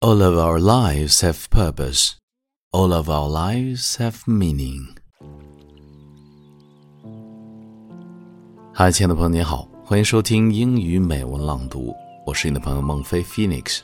All of our lives have purpose. All of our lives have meaning. 嗨，亲爱的朋友，你好，欢迎收听英语美文朗读，我是你的朋友孟非 Phoenix。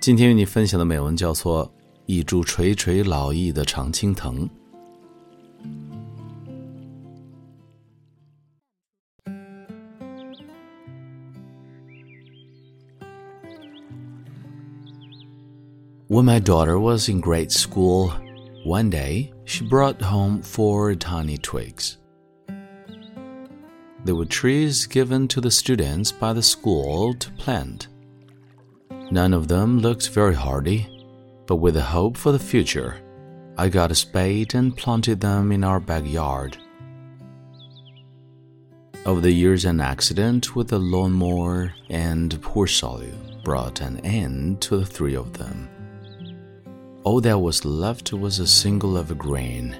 今天与你分享的美文叫做《一株垂垂老矣的常青藤》。When my daughter was in grade school, one day she brought home four tiny twigs. They were trees given to the students by the school to plant. None of them looked very hardy, but with a hope for the future, I got a spade and planted them in our backyard. Over the years, an accident with a lawnmower and poor soil brought an end to the three of them. All that was left was a single evergreen.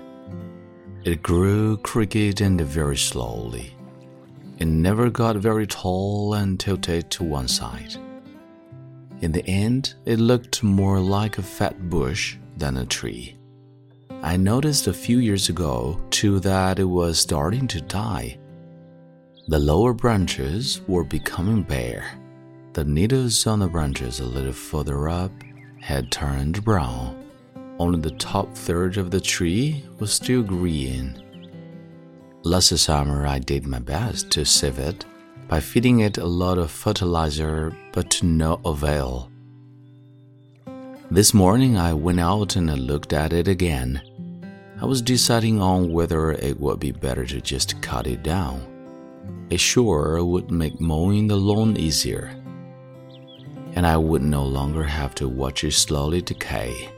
It grew crooked and very slowly. It never got very tall and tilted to one side. In the end, it looked more like a fat bush than a tree. I noticed a few years ago, too, that it was starting to die. The lower branches were becoming bare. The needles on the branches a little further up had turned brown. Only the top third of the tree was still green. Last summer, I did my best to save it by feeding it a lot of fertilizer, but to no avail. This morning, I went out and looked at it again. I was deciding on whether it would be better to just cut it down. It sure would make mowing the lawn easier and I would no longer have to watch it slowly decay.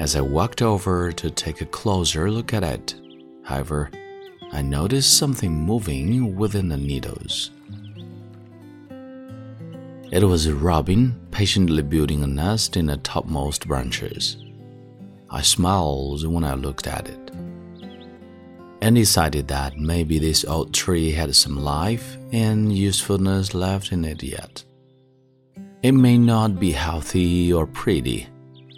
As I walked over to take a closer look at it, however, I noticed something moving within the needles. It was a robin patiently building a nest in the topmost branches. I smiled when I looked at it and decided that maybe this old tree had some life and usefulness left in it yet. It may not be healthy or pretty,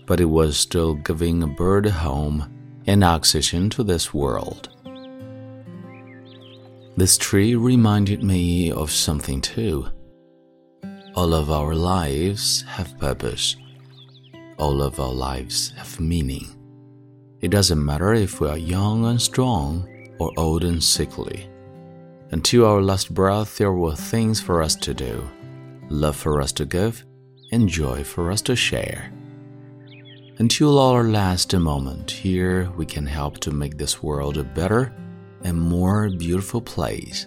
but it was still giving a bird a home and oxygen to this world. This tree reminded me of something too. All of our lives have purpose. All of our lives have meaning. It doesn't matter if we are young and strong or old and sickly. Until our last breath, there were things for us to do love for us to give, and joy for us to share. Until our last moment here, we can help to make this world a better and more beautiful place.